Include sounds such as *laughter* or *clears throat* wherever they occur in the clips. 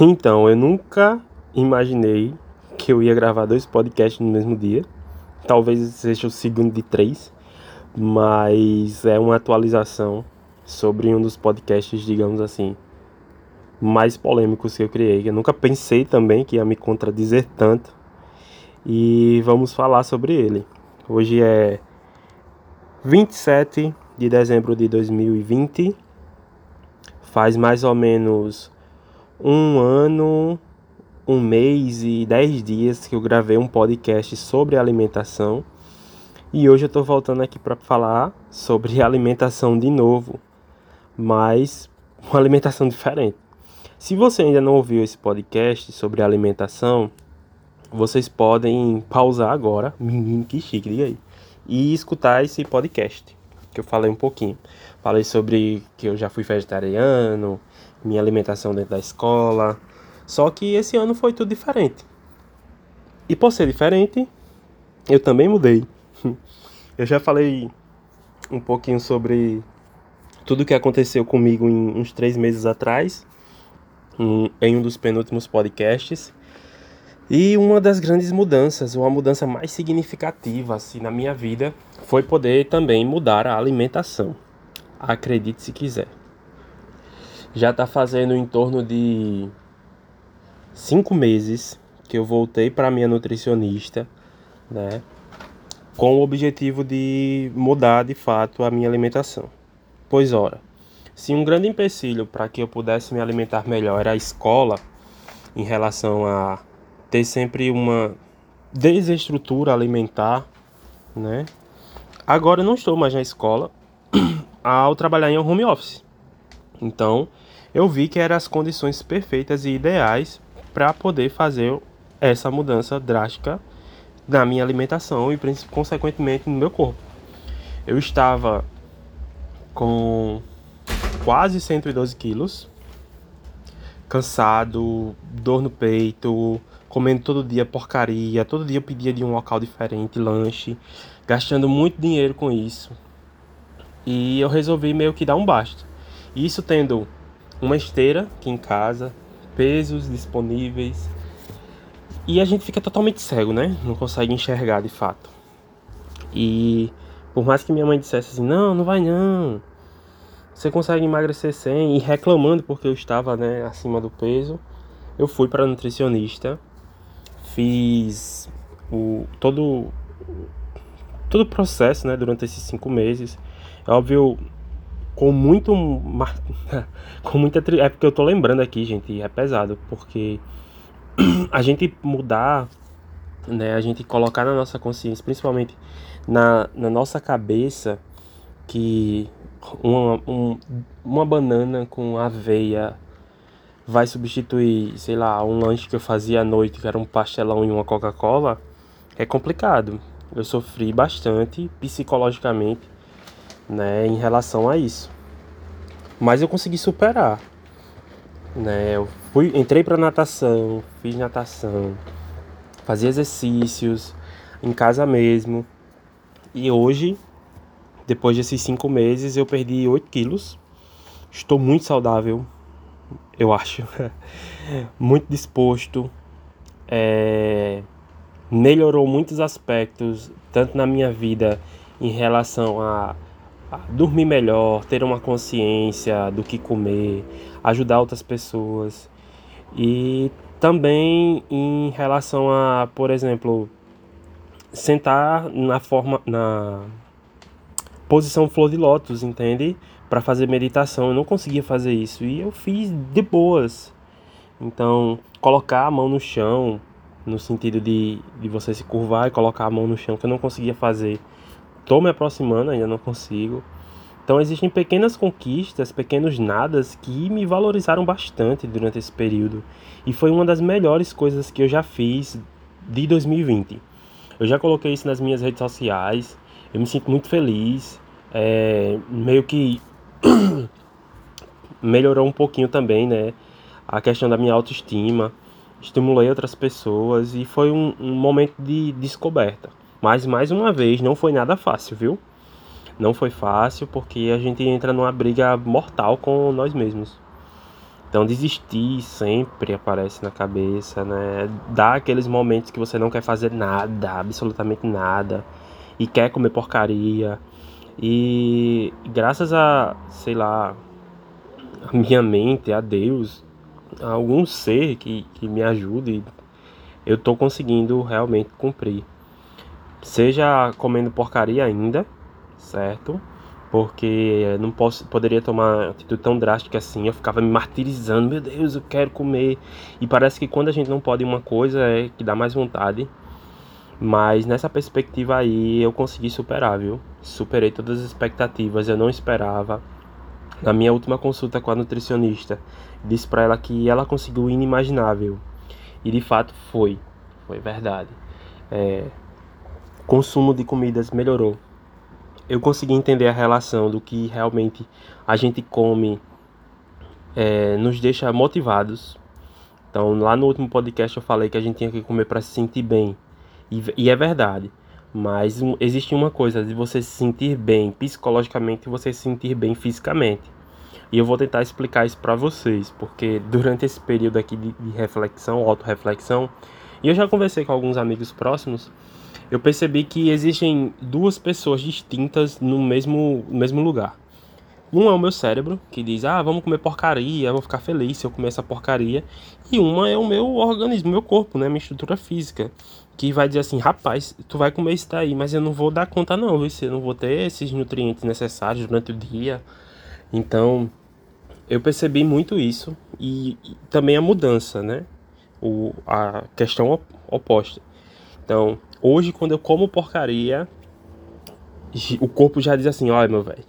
Então, eu nunca imaginei que eu ia gravar dois podcasts no mesmo dia. Talvez seja o segundo de três, mas é uma atualização sobre um dos podcasts, digamos assim, mais polêmicos que eu criei. Eu nunca pensei também que ia me contradizer tanto. E vamos falar sobre ele. Hoje é 27 de dezembro de 2020. Faz mais ou menos um ano, um mês e dez dias que eu gravei um podcast sobre alimentação. E hoje eu estou voltando aqui para falar sobre *laughs* alimentação de novo, mas uma alimentação diferente. Se você ainda não ouviu esse podcast sobre alimentação, vocês podem pausar agora, menino que chique, diga aí, e escutar esse podcast que eu falei um pouquinho. Falei sobre que eu já fui vegetariano, minha alimentação dentro da escola. Só que esse ano foi tudo diferente. E por ser diferente, eu também mudei. *laughs* Eu já falei um pouquinho sobre tudo que aconteceu comigo em uns três meses atrás, em um dos penúltimos podcasts. E uma das grandes mudanças, ou a mudança mais significativa assim, na minha vida, foi poder também mudar a alimentação. Acredite se quiser já está fazendo em torno de cinco meses que eu voltei para minha nutricionista, né? Com o objetivo de mudar de fato a minha alimentação. Pois ora, se um grande empecilho para que eu pudesse me alimentar melhor era a escola, em relação a ter sempre uma desestrutura alimentar, né? Agora eu não estou mais na escola *clears throat* ao trabalhar em home office. Então, eu vi que eram as condições perfeitas e ideais para poder fazer essa mudança drástica na minha alimentação e consequentemente no meu corpo. Eu estava com quase 112 quilos, cansado, dor no peito, comendo todo dia porcaria, todo dia eu pedia de um local diferente, lanche, gastando muito dinheiro com isso. E eu resolvi meio que dar um basta. Isso tendo uma esteira aqui em casa, pesos disponíveis. E a gente fica totalmente cego, né? Não consegue enxergar de fato. E por mais que minha mãe dissesse assim: "Não, não vai não. Você consegue emagrecer sem" e reclamando porque eu estava, né, acima do peso, eu fui para nutricionista, fiz o todo todo o processo, né, durante esses cinco meses. É óbvio, com muito *laughs* com muita é porque eu tô lembrando aqui, gente, é pesado, porque *clears throat* a gente mudar, né, a gente colocar na nossa consciência, principalmente na, na nossa cabeça que uma, um, uma banana com aveia vai substituir, sei lá, um lanche que eu fazia à noite, que era um pastelão e uma Coca-Cola, é complicado. Eu sofri bastante psicologicamente né, em relação a isso. Mas eu consegui superar. Né? Eu fui, entrei para natação, fiz natação, fazia exercícios em casa mesmo. E hoje, depois desses cinco meses, eu perdi 8 quilos. Estou muito saudável, eu acho. *laughs* muito disposto. É... Melhorou muitos aspectos, tanto na minha vida em relação a dormir melhor, ter uma consciência do que comer, ajudar outras pessoas. E também em relação a, por exemplo, sentar na forma na posição flor de lótus, entende? Para fazer meditação, eu não conseguia fazer isso e eu fiz de boas. Então, colocar a mão no chão, no sentido de, de você se curvar e colocar a mão no chão, que eu não conseguia fazer Estou me aproximando, ainda não consigo. Então existem pequenas conquistas, pequenos nadas que me valorizaram bastante durante esse período. E foi uma das melhores coisas que eu já fiz de 2020. Eu já coloquei isso nas minhas redes sociais. Eu me sinto muito feliz. É, meio que *coughs* melhorou um pouquinho também, né? A questão da minha autoestima. Estimulei outras pessoas e foi um, um momento de descoberta. Mas mais uma vez, não foi nada fácil, viu? Não foi fácil porque a gente entra numa briga mortal com nós mesmos. Então desistir sempre aparece na cabeça, né? Dá aqueles momentos que você não quer fazer nada, absolutamente nada, e quer comer porcaria. E graças a, sei lá, a minha mente, a Deus, a algum ser que, que me ajude, eu tô conseguindo realmente cumprir. Seja comendo porcaria ainda, certo? porque não posso, poderia tomar atitude tão drástica assim. Eu ficava me martirizando, meu Deus, eu quero comer. E parece que quando a gente não pode uma coisa é que dá mais vontade. Mas nessa perspectiva aí eu consegui superar, viu? Superei todas as expectativas, eu não esperava. Na minha última consulta com a nutricionista, disse para ela que ela conseguiu o inimaginável. E de fato foi, foi verdade. É, consumo de comidas melhorou eu consegui entender a relação do que realmente a gente come é, nos deixa motivados. Então, lá no último podcast eu falei que a gente tinha que comer para se sentir bem. E, e é verdade. Mas um, existe uma coisa de você se sentir bem psicologicamente e você se sentir bem fisicamente. E eu vou tentar explicar isso para vocês, porque durante esse período aqui de, de reflexão, autorreflexão, e eu já conversei com alguns amigos próximos eu percebi que existem duas pessoas distintas no mesmo, no mesmo lugar. Um é o meu cérebro, que diz, ah, vamos comer porcaria, vou ficar feliz se eu comer essa porcaria. E uma é o meu organismo, meu corpo, né, minha estrutura física, que vai dizer assim, rapaz, tu vai comer isso daí, mas eu não vou dar conta não, viu? eu não vou ter esses nutrientes necessários durante o dia. Então, eu percebi muito isso e, e também a mudança, né? O, a questão oposta. Então, Hoje, quando eu como porcaria, o corpo já diz assim: olha, meu velho,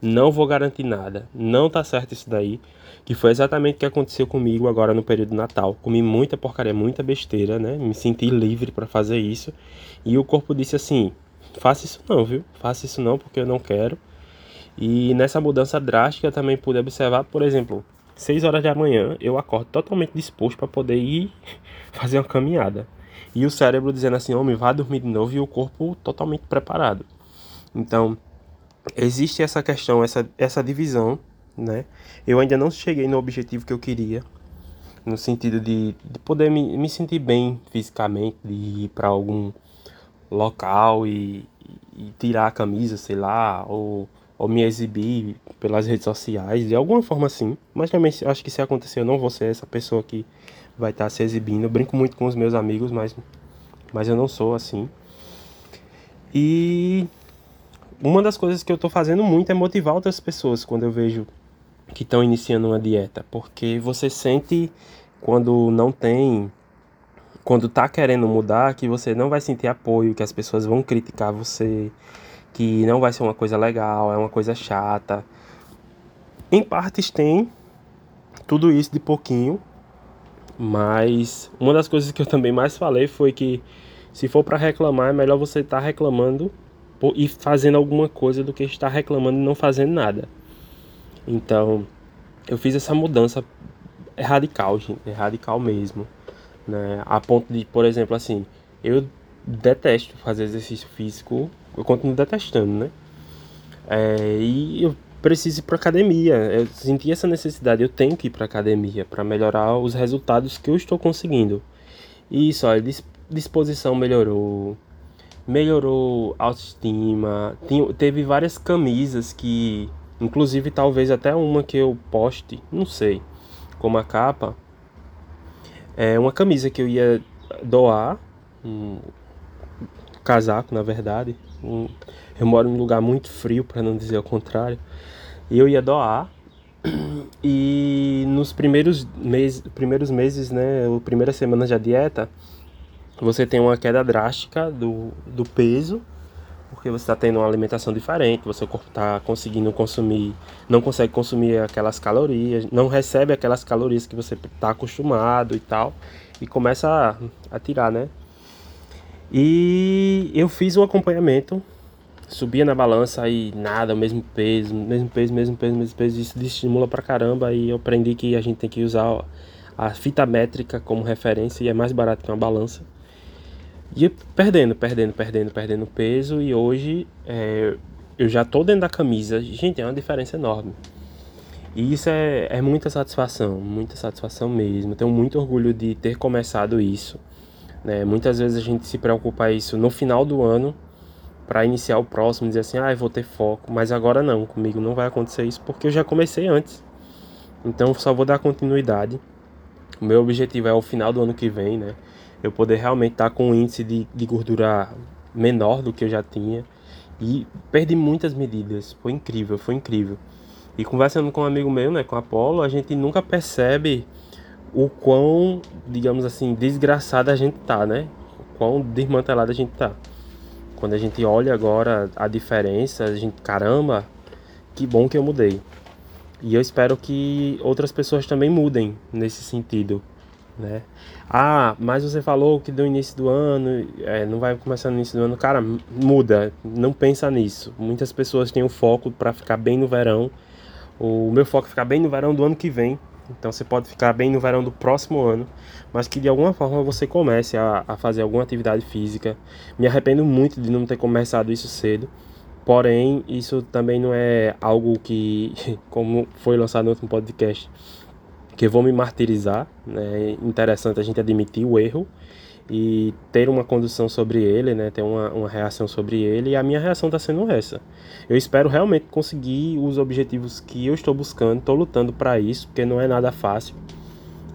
não vou garantir nada, não tá certo isso daí. Que foi exatamente o que aconteceu comigo agora no período Natal. Comi muita porcaria, muita besteira, né? Me senti livre para fazer isso. E o corpo disse assim: faça isso não, viu? Faça isso não, porque eu não quero. E nessa mudança drástica eu também pude observar, por exemplo, 6 horas da manhã eu acordo totalmente disposto para poder ir *laughs* fazer uma caminhada. E o cérebro dizendo assim, homem, vá dormir de novo e o corpo totalmente preparado. Então, existe essa questão, essa, essa divisão, né? Eu ainda não cheguei no objetivo que eu queria, no sentido de, de poder me, me sentir bem fisicamente, de ir para algum local e, e, tirar a camisa, sei lá, ou, ou me exibir pelas redes sociais, de alguma forma assim. Mas também acho que se acontecer, eu não vou ser essa pessoa que vai estar tá se exibindo. Eu brinco muito com os meus amigos, mas, mas eu não sou assim. E uma das coisas que eu estou fazendo muito é motivar outras pessoas quando eu vejo que estão iniciando uma dieta, porque você sente quando não tem, quando tá querendo mudar, que você não vai sentir apoio, que as pessoas vão criticar você, que não vai ser uma coisa legal, é uma coisa chata. Em partes tem tudo isso de pouquinho, mas uma das coisas que eu também mais falei foi que se for para reclamar, é melhor você estar tá reclamando e fazendo alguma coisa do que estar reclamando e não fazendo nada. Então, eu fiz essa mudança é radical, gente, é radical mesmo, né? A ponto de, por exemplo, assim, eu detesto fazer exercício físico, eu continuo detestando, né? É, e eu preciso ir para academia. Eu senti essa necessidade, eu tenho que ir para academia para melhorar os resultados que eu estou conseguindo. E isso, olha, disposição melhorou, melhorou autoestima. Teve várias camisas que, inclusive talvez até uma que eu poste, não sei, como a capa. É uma camisa que eu ia doar, um casaco na verdade. Eu moro em um lugar muito frio, para não dizer o contrário. E eu ia doar. E nos primeiros meses, primeiros meses, né, ou primeiras semanas da dieta, você tem uma queda drástica do, do peso, porque você está tendo uma alimentação diferente, você está conseguindo consumir, não consegue consumir aquelas calorias, não recebe aquelas calorias que você está acostumado e tal, e começa a, a tirar, né? E eu fiz um acompanhamento subia na balança aí nada, o mesmo peso, mesmo peso, mesmo peso, mesmo peso, isso estimula pra caramba e eu aprendi que a gente tem que usar a fita métrica como referência e é mais barato que uma balança. E perdendo, perdendo, perdendo, perdendo peso e hoje é, eu já tô dentro da camisa, gente, é uma diferença enorme. E isso é, é muita satisfação, muita satisfação mesmo. Tenho muito orgulho de ter começado isso. Né? Muitas vezes a gente se preocupa isso no final do ano para iniciar o próximo, dizer assim, ah, eu vou ter foco, mas agora não, comigo não vai acontecer isso porque eu já comecei antes. Então só vou dar continuidade. O meu objetivo é o final do ano que vem, né? Eu poder realmente estar tá com um índice de, de gordura menor do que eu já tinha. E perdi muitas medidas. Foi incrível, foi incrível. E conversando com um amigo meu, né, com a Apolo, a gente nunca percebe o quão, digamos assim, desgraçada a gente tá, né? O quão desmantelada a gente tá. Quando a gente olha agora a diferença, a gente, caramba, que bom que eu mudei. E eu espero que outras pessoas também mudem nesse sentido, né? Ah, mas você falou que no início do ano, é, não vai começar no início do ano. Cara, muda, não pensa nisso. Muitas pessoas têm o foco para ficar bem no verão. O meu foco é ficar bem no verão do ano que vem. Então você pode ficar bem no verão do próximo ano, mas que de alguma forma você comece a, a fazer alguma atividade física. Me arrependo muito de não ter começado isso cedo, Porém, isso também não é algo que, *laughs* como foi lançado no último podcast, que eu vou me martirizar. Né? É interessante a gente admitir o erro e ter uma condução sobre ele, né? ter uma, uma reação sobre ele. E a minha reação está sendo essa. Eu espero realmente conseguir os objetivos que eu estou buscando, estou lutando para isso, porque não é nada fácil.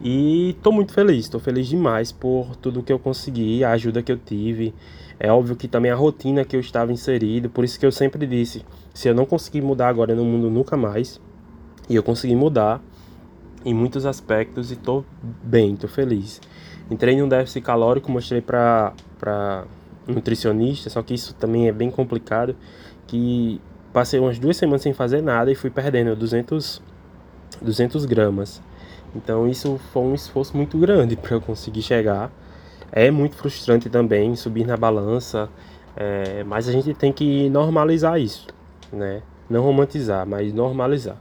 E estou muito feliz, estou feliz demais por tudo que eu consegui, a ajuda que eu tive. É óbvio que também a rotina que eu estava inserido, por isso que eu sempre disse, se eu não conseguir mudar agora no mundo nunca mais, e eu consegui mudar em muitos aspectos e estou bem, estou feliz. Entrei num déficit calórico, mostrei para nutricionista, só que isso também é bem complicado, que passei umas duas semanas sem fazer nada e fui perdendo 200 200 gramas. Então isso foi um esforço muito grande *laughs* para eu conseguir chegar. É muito frustrante também subir na balança, é, mas a gente tem que normalizar isso, né? Não romantizar, mas normalizar.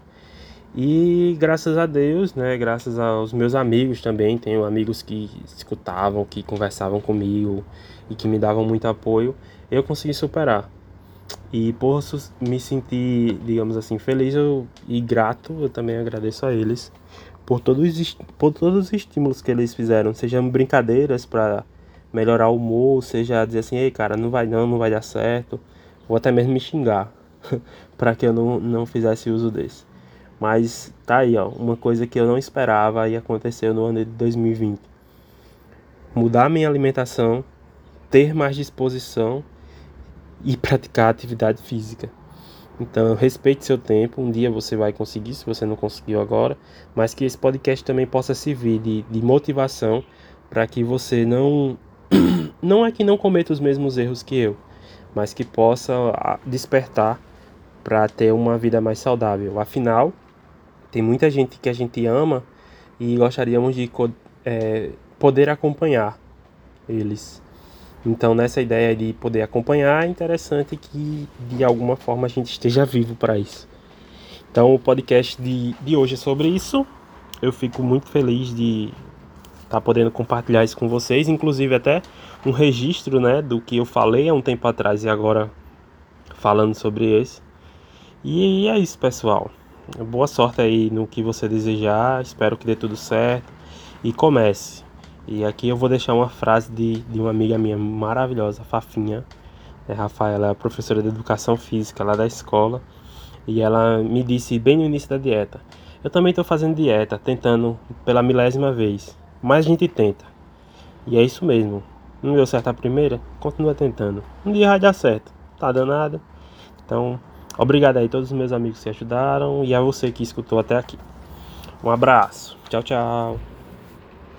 E graças a Deus, né, graças aos meus amigos também, tenho amigos que escutavam, que conversavam comigo e que me davam muito apoio, eu consegui superar. E por me sentir, digamos assim, feliz eu, e grato, eu também agradeço a eles por todos, por todos os estímulos que eles fizeram, sejam brincadeiras para melhorar o humor, seja dizer assim, ei cara, não vai não, não vai dar certo, ou até mesmo me xingar, *laughs* para que eu não, não fizesse uso desse. Mas tá aí, ó, uma coisa que eu não esperava e aconteceu no ano de 2020. Mudar minha alimentação, ter mais disposição e praticar atividade física. Então, respeite seu tempo. Um dia você vai conseguir, se você não conseguiu agora. Mas que esse podcast também possa servir de, de motivação para que você não. *clears throat* Não é que não cometa os mesmos erros que eu, mas que possa despertar para ter uma vida mais saudável. Afinal, tem muita gente que a gente ama e gostaríamos de é, poder acompanhar eles. Então, nessa ideia de poder acompanhar, é interessante que de alguma forma a gente esteja vivo para isso. Então, o podcast de, de hoje é sobre isso. Eu fico muito feliz de estar tá podendo compartilhar isso com vocês, inclusive até um registro né, do que eu falei há um tempo atrás e agora falando sobre esse. E é isso, pessoal. Boa sorte aí no que você desejar. Espero que dê tudo certo e comece. E aqui eu vou deixar uma frase de, de uma amiga minha maravilhosa, Fafinha. É, Rafaela é professora de educação física lá da escola. E ela me disse bem no início da dieta: Eu também estou fazendo dieta, tentando pela milésima vez. Mas a gente tenta. E é isso mesmo. Não deu certo a primeira? Continua tentando. Um dia vai dar certo. Tá danado. Então, obrigado aí a todos os meus amigos que ajudaram e a você que escutou até aqui. Um abraço. Tchau, tchau.